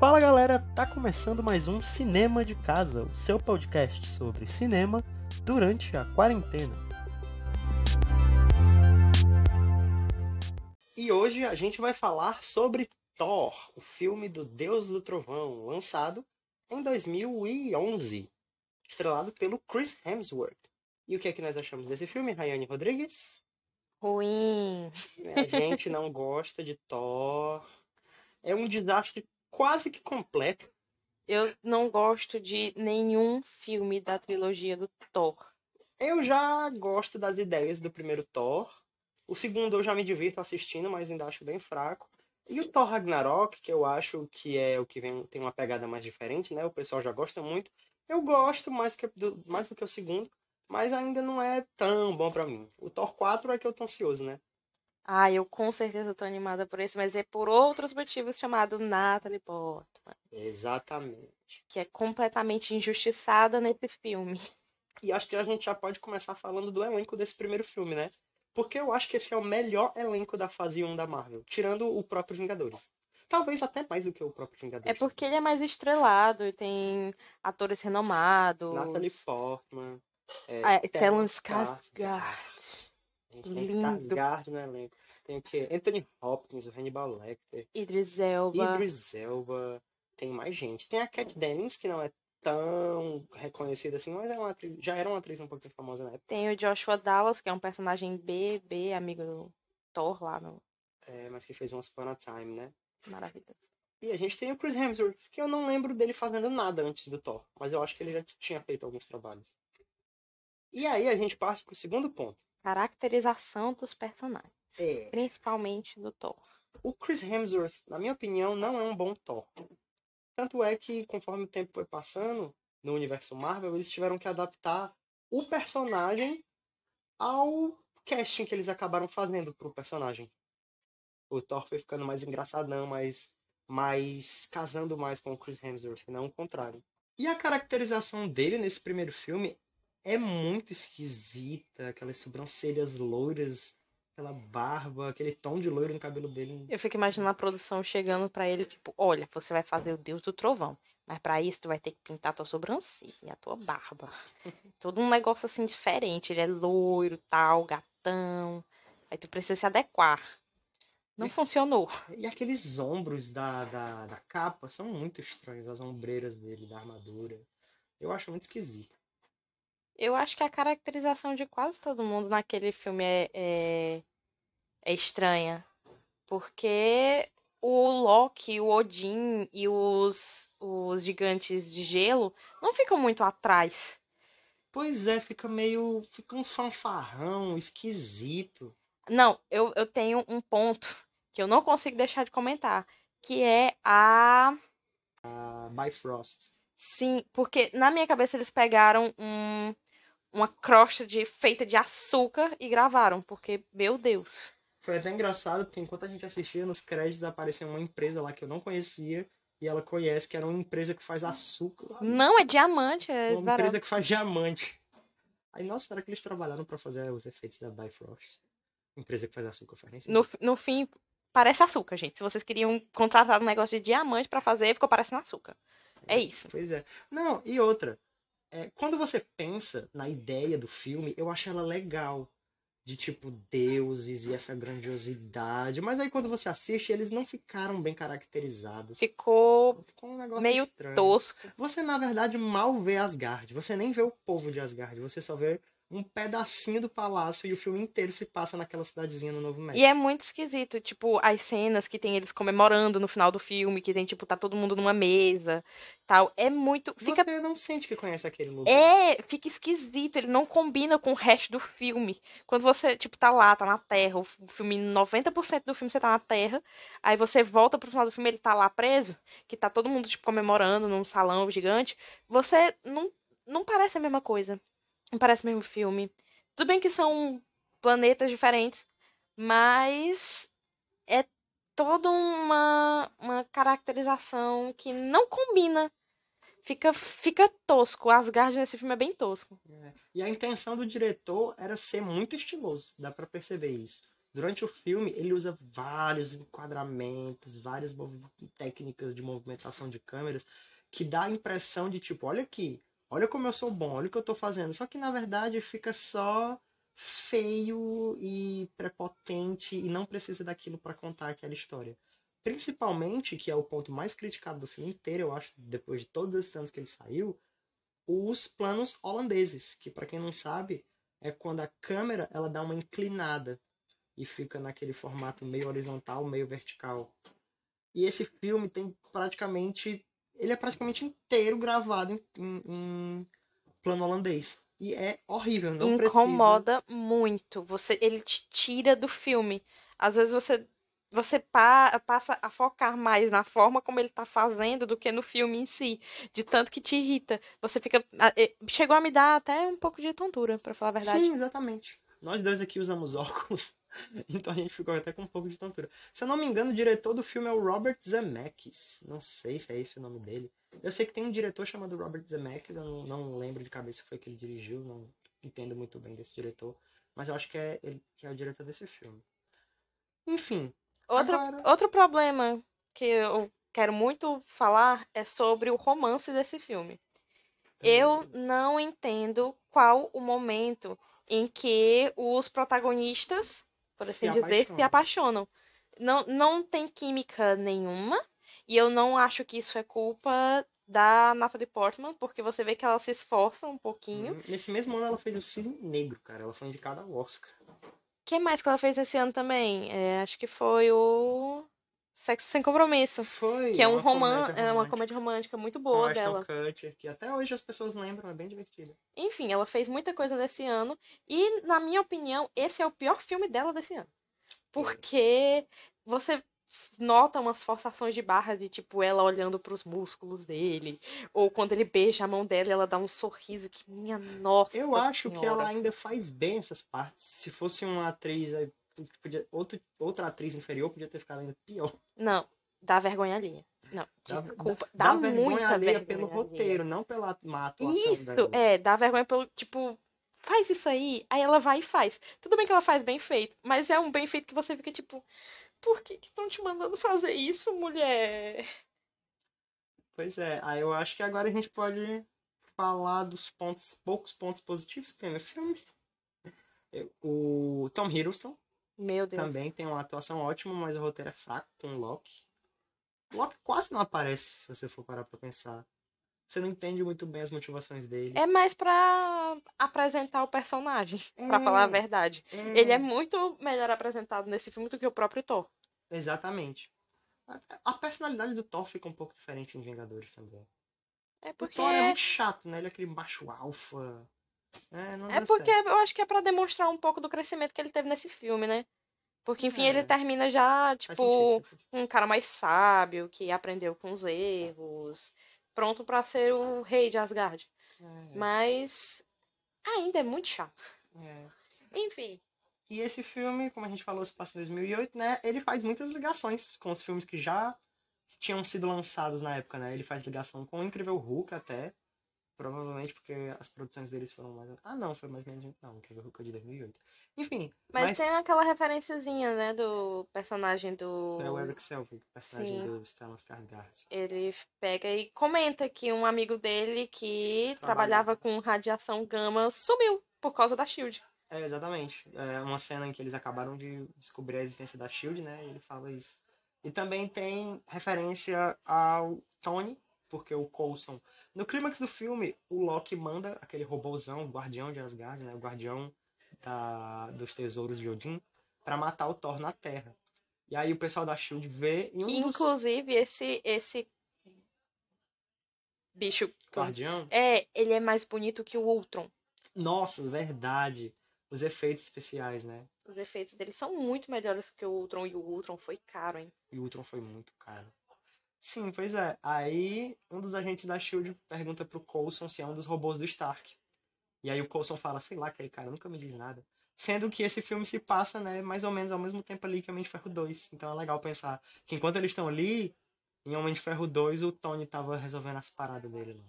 Fala galera, tá começando mais um Cinema de Casa, o seu podcast sobre cinema durante a quarentena. E hoje a gente vai falar sobre Thor, o filme do Deus do Trovão, lançado em 2011, estrelado pelo Chris Hemsworth. E o que é que nós achamos desse filme, Rayane Rodrigues? Ruim. A gente não gosta de Thor. É um desastre quase que completo. Eu não gosto de nenhum filme da trilogia do Thor. Eu já gosto das ideias do primeiro Thor. O segundo eu já me divirto assistindo, mas ainda acho bem fraco. E o Thor Ragnarok, que eu acho que é o que vem, tem uma pegada mais diferente, né? O pessoal já gosta muito. Eu gosto mais, que, do, mais do que o segundo, mas ainda não é tão bom pra mim. O Thor 4 é que eu tô ansioso, né? Ah, eu com certeza tô animada por esse, mas é por outros motivos chamado Natalie Portman, Exatamente. que é completamente injustiçada nesse filme. E acho que a gente já pode começar falando do elenco desse primeiro filme, né? Porque eu acho que esse é o melhor elenco da fase 1 da Marvel, tirando o próprio Vingadores. Talvez até mais do que o próprio É Vingadores. porque ele é mais estrelado e tem atores renomados. Natalie Portman. É, Ah, Stellan Stellan Skarsgård. A gente tem Lindo. Skarsgård no elenco. Tem o quê? Anthony Hopkins, o Hannibal Lecter. Idris Elba. Idris Elba. Tem mais gente. Tem a Kat Dennings, que não é tão reconhecida assim, mas é uma atriz, já era uma atriz um pouquinho famosa na época. Tem o Joshua Dallas, que é um personagem B, B, amigo do Thor lá no É, mas que fez Once Upon a Time, né? Maravilha. E a gente tem o Chris Hemsworth, que eu não lembro dele fazendo nada antes do Thor, mas eu acho que ele já tinha feito alguns trabalhos. E aí a gente parte pro segundo ponto. Caracterização dos personagens. É, Principalmente do Thor. o Chris Hemsworth, na minha opinião, não é um bom Thor. Tanto é que, conforme o tempo foi passando no universo Marvel, eles tiveram que adaptar o personagem ao casting que eles acabaram fazendo pro personagem. O Thor foi ficando mais engraçadão, mais, mais casando mais com o Chris Hemsworth, não o contrário. E a caracterização dele nesse primeiro filme é muito esquisita, aquelas sobrancelhas loiras, aquela barba, aquele tom de loiro no cabelo dele. Eu fico imaginando a produção chegando pra ele, tipo, olha, você vai fazer o Deus do Trovão. Mas pra isso tu vai ter que pintar tua sobrancelha, a tua barba. Todo um negócio assim diferente. Ele é loiro, tal, gatão. Aí tu precisa se adequar. Não E- funcionou. E aqueles ombros da, da, da capa são muito estranhos, as ombreiras dele, da armadura. Eu acho muito esquisito. Eu acho que a caracterização de quase todo mundo naquele filme é, é, é estranha. Porque o Loki, o Odin e os, os gigantes de gelo não ficam muito atrás. Pois é, fica meio. Fica um fanfarrão esquisito. Não, eu, eu tenho um ponto que eu não consigo deixar de comentar. Que é a. A Bifrost. Sim, porque na minha cabeça eles pegaram um, uma crosta de, feita de açúcar e gravaram. Porque, meu Deus. Foi até engraçado, porque enquanto a gente assistia, nos créditos apareceu uma empresa lá que eu não conhecia. E ela conhece, que era uma empresa que faz açúcar. Não, é diamante, é Uma empresa que faz diamante. Aí, nossa, será que eles trabalharam pra fazer os efeitos da Bifrost? Empresa que faz açúcar, faz nem No, no fim, parece açúcar, gente. Se vocês queriam contratar um negócio de diamante pra fazer, ficou parecendo açúcar. É isso. Pois é. Não, e outra. É, quando você pensa na ideia do filme, eu acho ela legal. De tipo, deuses e essa grandiosidade. Mas aí quando você assiste, eles não ficaram bem caracterizados. Ficou Ficou um negócio meio estranho. tosco. Você, na verdade, mal vê Asgard. Você nem vê o povo de Asgard. Você só vê um pedacinho do palácio e o filme inteiro se passa naquela cidadezinha no Novo México. E é muito esquisito, tipo, as cenas que tem eles comemorando no final do filme, que tem, tipo, tá todo mundo numa mesa, tal. É muito. Fica. Você não sente que conhece aquele lugar. É, fica esquisito, ele não combina com o resto do filme. Quando você, tipo, tá lá, tá na Terra, o filme, 90% do filme você tá na Terra, aí você volta pro final do filme, ele tá lá preso, que tá todo mundo, tipo, comemorando num salão gigante, você não, não parece a mesma coisa. Parece mesmo filme. Tudo bem que são planetas diferentes, mas é toda uma, uma caracterização que não combina. Fica, fica tosco. Asgard nesse filme é bem tosco. É. E a intenção do diretor era ser muito estiloso, dá pra perceber isso. Durante o filme, ele usa vários enquadramentos, várias técnicas de movimentação de câmeras que dá a impressão de tipo, olha aqui, olha como eu sou bom, olha o que eu tô fazendo. Só que na verdade fica só feio e prepotente e não precisa daquilo para contar aquela história. Principalmente, que é o ponto mais criticado do filme inteiro, eu acho, depois de todos esses anos que ele saiu, os planos holandeses, que para quem não sabe, é quando a câmera ela dá uma inclinada e fica naquele formato meio horizontal, meio vertical. E esse filme tem praticamente ele é praticamente inteiro gravado em, em, em plano holandês. E é horrível, não Incomoda precisa. muito. Você, ele te tira do filme. Às vezes você você pa passa a focar mais na forma como ele tá fazendo do que no filme em si, de tanto que te irrita. Você fica chegou a me dar até um pouco de tontura, para falar a verdade. Sim, exatamente. Nós dois aqui usamos óculos, então a gente ficou até com um pouco de tontura. Se eu não me engano, o diretor do filme é o Robert Zemeckis. Não sei se é esse o nome dele. Eu sei que tem um diretor chamado Robert Zemeckis, eu não, não lembro de cabeça foi que ele dirigiu, não entendo muito bem desse diretor, mas eu acho que é ele que é o diretor desse filme. Enfim. Outro, agora... outro problema que eu quero muito falar é sobre o romance desse filme. Eu não entendo qual o momento em que os protagonistas, por assim se dizer, apaixonam. se apaixonam. Não, não tem química nenhuma, e eu não acho que isso é culpa da Natalie Portman, porque você vê que ela se esforça um pouquinho. Hum, nesse mesmo ano ela fez o Cisne Negro, cara. Ela foi indicada ao Oscar. O que mais que ela fez esse ano também? É, acho que foi o Sexo Sem Compromisso. Foi. Que é um romance, é uma comédia romântica muito boa Com dela. Kutcher, que até hoje as pessoas lembram, é bem divertida. Enfim, ela fez muita coisa desse ano. E, na minha opinião, esse é o pior filme dela desse ano. Porque você nota umas forçações de barra de tipo ela olhando para os músculos dele, ou quando ele beija a mão dela, ela dá um sorriso que minha nossa. Eu acho senhora. que ela ainda faz bem essas partes. Se fosse uma atriz podia, outra, outra atriz inferior podia ter ficado ainda pior. Não, dá vergonha ali Não, dá, desculpa. Dá, dá, dá vergonha alheia pelo roteiro, não pela má atuação Isso, dela. é, dá vergonha pelo, tipo, faz isso aí, aí ela vai e faz. Tudo bem que ela faz bem feito, mas é um bem feito que você fica tipo, por que estão te mandando fazer isso, mulher? Pois é, aí eu acho que agora a gente pode falar dos pontos, poucos pontos positivos que tem no filme. O Tom Hiddleston meu Deus. Também tem uma atuação ótima, mas o roteiro é fraco com o Loki. O Loki quase não aparece, se você for parar pra pensar. Você não entende muito bem as motivações dele. É mais pra apresentar o personagem, é, pra falar a verdade. É... Ele é muito melhor apresentado nesse filme do que o próprio Thor. Exatamente. A personalidade do Thor fica um pouco diferente em Vingadores também. É porque... O Thor é muito chato, né? Ele é aquele macho alfa. É, é porque certo. eu acho que é para demonstrar um pouco do crescimento que ele teve nesse filme, né? Porque, enfim, é. ele termina já, tipo, sentido, um cara mais sábio, que aprendeu com os erros, pronto para ser o rei de Asgard. É. Mas ainda é muito chato. É. Enfim. E esse filme, como a gente falou, se passa em 2008, né? Ele faz muitas ligações com os filmes que já tinham sido lançados na época, né? Ele faz ligação com o Incrível Hulk até. Provavelmente porque as produções deles foram mais. Ah, não, foi mais ou menos. Não, que o Hulk é de 2008. Enfim. Mas, mas, tem aquela referenciazinha, né, do personagem do. É o Eric Selvig, personagem Sim. do Stellan Skarsgård. Ele pega e comenta que um amigo dele que trabalhava, trabalhava com radiação gama sumiu por causa da Shield. É, exatamente. É uma cena em que eles acabaram de descobrir a existência da Shield, né? E ele fala isso. E também tem referência ao Tony, porque o Coulson. No clímax do filme, o Loki manda aquele robôzão, o guardião de Asgard, né? O guardião da, dos tesouros de Odin, para matar o Thor na Terra. E aí o pessoal da Shield vê. E um Inclusive, dos... esse, esse bicho. Guardião? É, ele é mais bonito que o Ultron. Nossa, verdade. Os efeitos especiais, né? Os efeitos dele são muito melhores que o Ultron e o Ultron foi caro, hein? E o Ultron foi muito caro. Sim, pois é. Aí um dos agentes da SHIELD pergunta pro Coulson se é um dos robôs do Stark. E aí o Coulson fala, sei lá, aquele cara nunca me diz nada. Sendo que esse filme se passa, né, mais ou menos ao mesmo tempo ali que Homem de Ferro 2. Então é legal pensar que enquanto eles estão ali, em Homem de Ferro 2, o Tony tava resolvendo as paradas dele lá.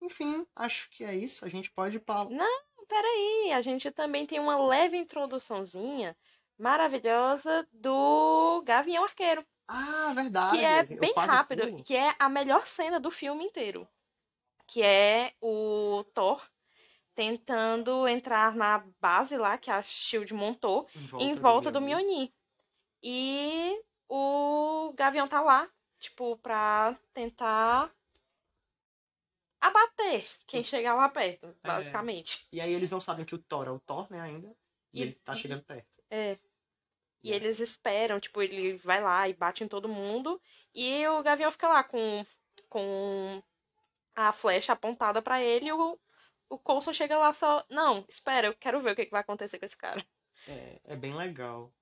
Enfim, acho que é isso. A gente pode... Não, peraí. A gente também tem uma leve introduçãozinha maravilhosa do Gavião Arqueiro. Ah, verdade. Que é bem rápido, fui. que é a melhor cena do filme inteiro. Que é o Thor tentando entrar na base lá que a Shield montou em volta do Mjolnir. Mjolnir. E o Gavião tá lá, tipo, pra tentar abater quem chegar lá perto, basicamente. E aí eles não sabem que o Thor é o Thor, né, ainda. E, E- ele tá chegando perto. É. E É. eles esperam, tipo, ele vai lá e bate em todo mundo. E o Gavião fica lá com, com a flecha apontada pra ele. E o, o Coulson chega lá só. Não, espera, eu quero ver o que, que vai acontecer com esse cara. É, é bem legal.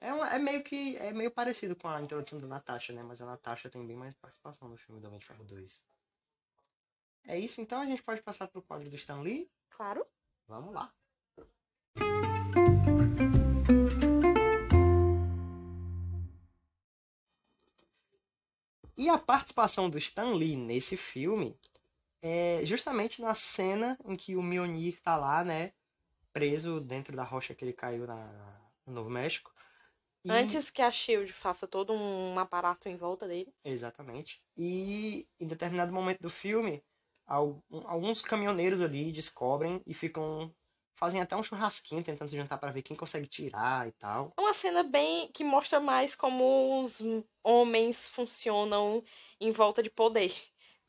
É, é meio que é meio parecido com a introdução da Natasha, né? Mas a Natasha tem bem mais participação no filme do Homem de Ferro 2. É isso, então a gente pode passar pro quadro do Stan Lee? Claro. Vamos lá. E a participação do Stan Lee nesse filme é justamente na cena em que o Mjolnir tá lá, né? Preso dentro da rocha que ele caiu na, no Novo México. E- Antes que a Shield faça todo um aparato em volta dele. Exatamente. E em determinado momento do filme, al- alguns caminhoneiros ali descobrem e ficam. Fazem até um churrasquinho tentando se juntar pra ver quem consegue tirar e tal. É uma cena bem que mostra mais como os homens funcionam em volta de poder.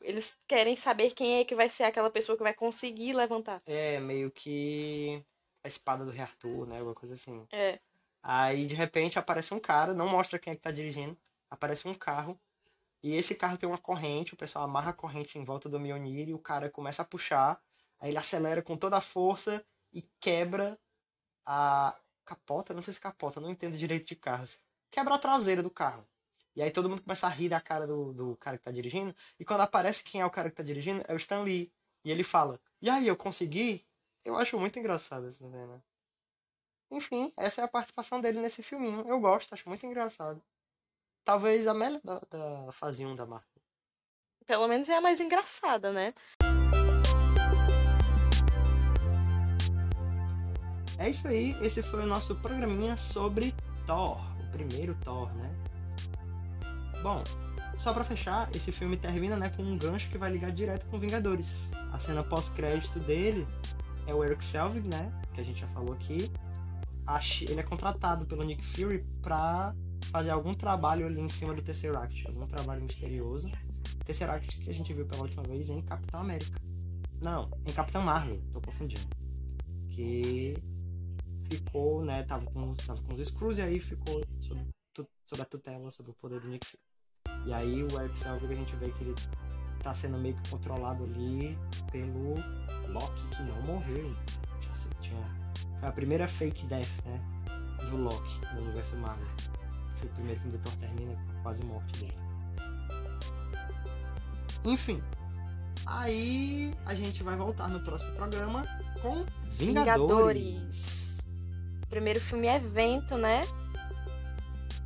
Eles querem saber quem é que vai ser aquela pessoa que vai conseguir levantar. É meio que a espada do rei Arthur, né? Alguma coisa assim. É. Aí de repente aparece um cara, não mostra quem é que tá dirigindo, aparece um carro. E esse carro tem uma corrente, o pessoal amarra a corrente em volta do Mjolnir e o cara começa a puxar. Aí ele acelera com toda a força e quebra a capota, não sei se capota, não entendo direito de carros. Quebra a traseira do carro. E aí todo mundo começa a rir da cara do, do cara que tá dirigindo. E quando aparece quem é o cara que tá dirigindo, é o Stan Lee. E ele fala, e aí, eu consegui? Eu acho muito engraçado essa cena. Enfim, essa é a participação dele nesse filminho. Eu gosto, acho muito engraçado. Talvez a melhor da, da fase 1 da Marvel. Pelo menos é a mais engraçada, né? É isso aí, esse foi o nosso programinha sobre Thor, o primeiro Thor, né? Bom, só pra fechar, esse filme termina né, com um gancho que vai ligar direto com Vingadores. A cena pós-crédito dele é o Eric Selvig, né? Que a gente já falou aqui. Ele é contratado pelo Nick Fury pra fazer algum trabalho ali em cima do Tesseract, algum trabalho misterioso. Tesseract que a gente viu pela última vez em Capitão América. Não, em Capitão Marvel, tô confundindo. Que ficou, né, tava com, tava com os Screws e aí ficou sob, tu- sob a tutela, sob o poder do Nick Fury. E aí o Eric Selvig a gente vê que ele tá sendo meio que controlado ali pelo Loki, que não morreu. Tinha, tinha- foi a primeira fake death, né, do Loki no universo Marvel. Foi o primeiro filme Thor termina com quase morte dele. Enfim, aí a gente vai voltar no próximo programa com Vingadores. Vingadores. O primeiro filme é evento, né?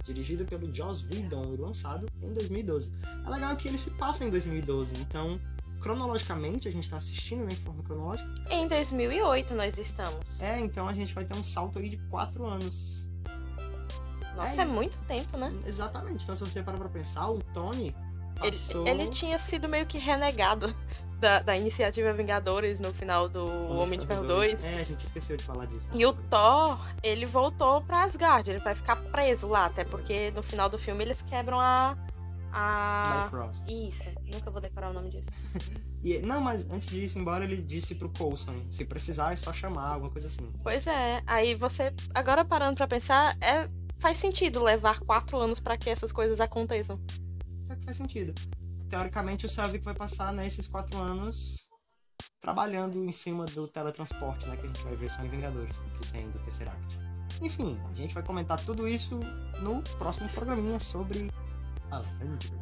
dirigido pelo Joss Whedon e lançado em 2012. É legal que ele se passa em 2012, então cronologicamente a gente tá assistindo né, em forma cronológica. Em 2008 nós estamos. É, então a gente vai ter um salto aí de quatro anos. Nossa, É. é muito tempo, né? Exatamente. Então se você parar pra pensar, o Tony Ele, passou... ele tinha sido meio que renegado da, da iniciativa Vingadores no final do Homem de Ferro 2. É, a gente esqueceu de falar disso. E o Thor, ele voltou pra Asgard, ele vai ficar preso lá, até porque no final do filme eles quebram a. a... Bifrost. Isso, nunca vou decorar o nome disso. E, não, mas antes ir embora, ele disse pro Coulson, se precisar é só chamar, alguma coisa assim. Pois é, aí você, agora parando pra pensar, é, faz sentido levar quatro anos pra que essas coisas aconteçam. Até que faz sentido teoricamente, o Selvig vai passar né, nesses quatro anos trabalhando em cima do teletransporte, né? Que a gente vai ver só em Vingadores, que tem do Tesseract. Enfim, a gente vai comentar tudo isso no próximo programinha sobre ah, Avengers.